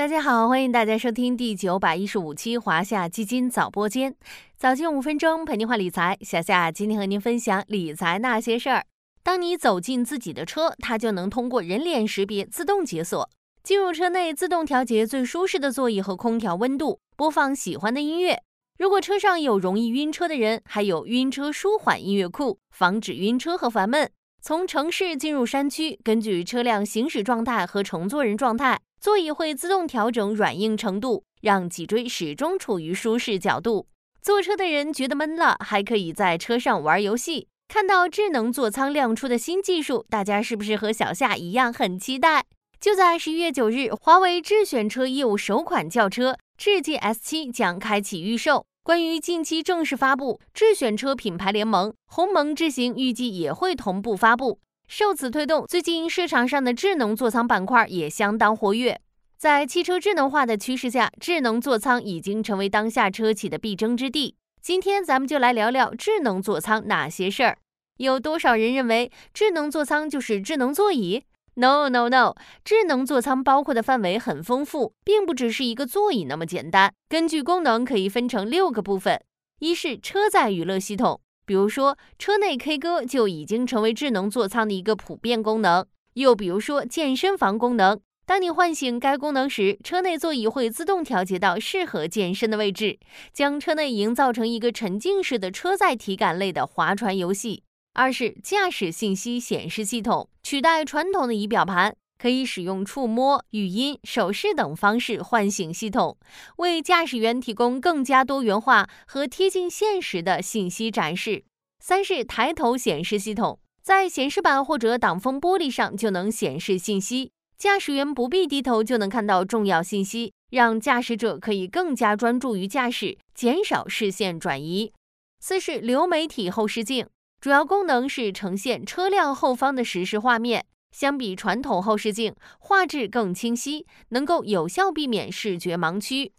大家好，欢迎大家收听第九百一十五期华夏基金早播间，早间五分钟陪您话理财。小夏今天和您分享理财那些事儿。当你走进自己的车，它就能通过人脸识别自动解锁，进入车内自动调节最舒适的座椅和空调温度，播放喜欢的音乐。如果车上有容易晕车的人，还有晕车舒缓音乐库，防止晕车和烦闷。从城市进入山区，根据车辆行驶状态和乘坐人状态。座椅会自动调整软硬程度，让脊椎始终处于舒适角度。坐车的人觉得闷了，还可以在车上玩游戏。看到智能座舱亮出的新技术，大家是不是和小夏一样很期待？就在十一月九日，华为智选车业务首款轿车智界 S7 将开启预售。关于近期正式发布，智选车品牌联盟鸿蒙智行预计也会同步发布。受此推动，最近市场上的智能座舱板块也相当活跃。在汽车智能化的趋势下，智能座舱已经成为当下车企的必争之地。今天咱们就来聊聊智能座舱哪些事儿。有多少人认为智能座舱就是智能座椅？No No No，智能座舱包括的范围很丰富，并不只是一个座椅那么简单。根据功能可以分成六个部分：一是车载娱乐系统。比如说，车内 K 歌就已经成为智能座舱的一个普遍功能。又比如说，健身房功能，当你唤醒该功能时，车内座椅会自动调节到适合健身的位置，将车内营造成一个沉浸式的车载体感类的划船游戏。二是驾驶信息显示系统，取代传统的仪表盘，可以使用触摸、语音、手势等方式唤醒系统，为驾驶员提供更加多元化和贴近现实的信息展示。三是抬头显示系统，在显示板或者挡风玻璃上就能显示信息，驾驶员不必低头就能看到重要信息，让驾驶者可以更加专注于驾驶，减少视线转移。四是流媒体后视镜，主要功能是呈现车辆后方的实时画面，相比传统后视镜，画质更清晰，能够有效避免视觉盲区。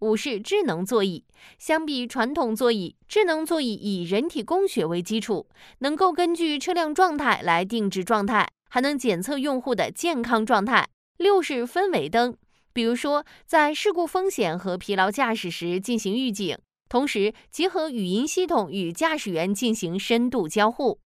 五是智能座椅，相比传统座椅，智能座椅以人体工学为基础，能够根据车辆状态来定制状态，还能检测用户的健康状态。六是氛围灯，比如说在事故风险和疲劳驾驶时进行预警，同时结合语音系统与驾驶员进行深度交互。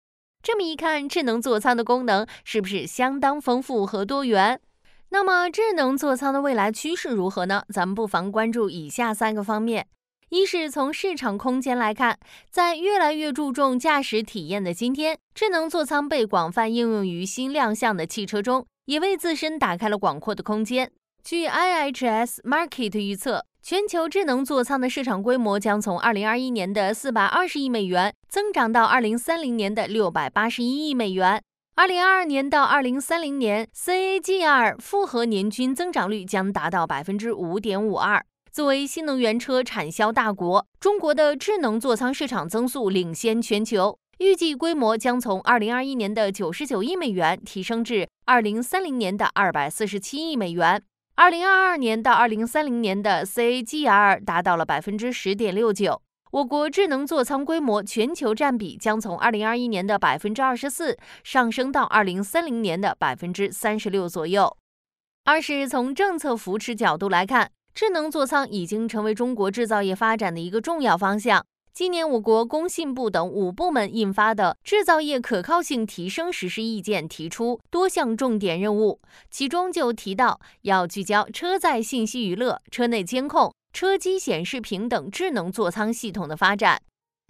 这么一看，智能座舱的功能是不是相当丰富和多元？那么智能座舱的未来趋势如何呢？咱们不妨关注以下三个方面：一是从市场空间来看，在越来越注重驾驶体验的今天，智能座舱被广泛应用于新亮相的汽车中，也为自身打开了广阔的空间。据 IHS Market 预测，全球智能座舱的市场规模将从2021年的420亿美元增长到2030年的681亿美元。二零二二年到二零三零年，CAGR 复合年均增长率将达到百分之五点五二。作为新能源车产销大国，中国的智能座舱市场增速领先全球，预计规模将从二零二一年的九十九亿美元提升至二零三零年的二百四十七亿美元。二零二二年到二零三零年的 CAGR 达到了百分之十点六九。我国智能座舱规模全球占比将从二零二一年的百分之二十四上升到二零三零年的百分之三十六左右。二是从政策扶持角度来看，智能座舱已经成为中国制造业发展的一个重要方向。今年，我国工信部等五部门印发的《制造业可靠性提升实施意见》提出多项重点任务，其中就提到要聚焦车载信息娱乐、车内监控。车机显示屏等智能座舱系统的发展。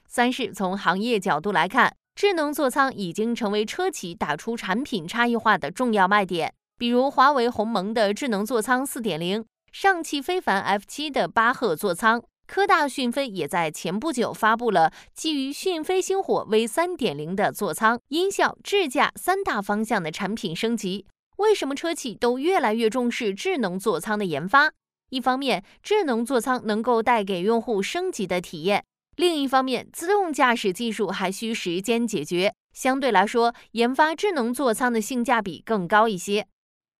三是从行业角度来看，智能座舱已经成为车企打出产品差异化的重要卖点。比如华为鸿蒙的智能座舱四点零，上汽非凡 F 七的巴赫座舱，科大讯飞也在前不久发布了基于讯飞星火 V 三点零的座舱、音效、智驾三大方向的产品升级。为什么车企都越来越重视智能座舱的研发？一方面，智能座舱能够带给用户升级的体验；另一方面，自动驾驶技术还需时间解决，相对来说，研发智能座舱的性价比更高一些。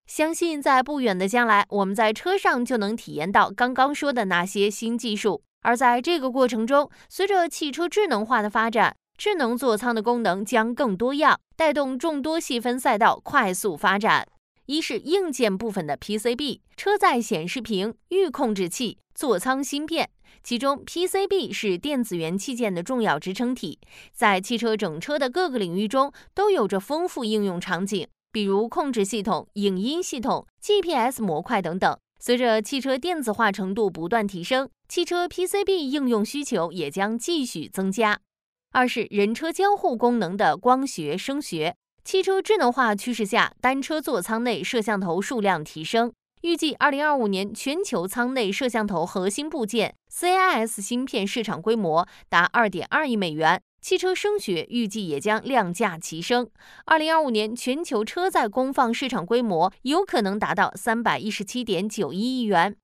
相信在不远的将来，我们在车上就能体验到刚刚说的那些新技术。而在这个过程中，随着汽车智能化的发展，智能座舱的功能将更多样，带动众多细分赛道快速发展。一是硬件部分的 PCB、车载显示屏、预控制器、座舱芯片。其中，PCB 是电子元器件的重要支撑体，在汽车整车的各个领域中都有着丰富应用场景，比如控制系统、影音系统、GPS 模块等等。随着汽车电子化程度不断提升，汽车 PCB 应用需求也将继续增加。二是人车交互功能的光学声学。汽车智能化趋势下，单车座舱内摄像头数量提升。预计二零二五年全球舱内摄像头核心部件 CIS 芯片市场规模达二点二亿美元。汽车声学预计也将量价齐升。二零二五年全球车载功放市场规模有可能达到三百一十七点九一亿元。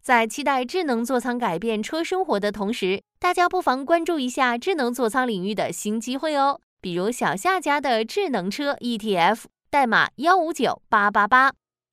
在期待智能座舱改变车生活的同时，大家不妨关注一下智能座舱领域的新机会哦。比如小夏家的智能车 ETF，代码幺五九八八八。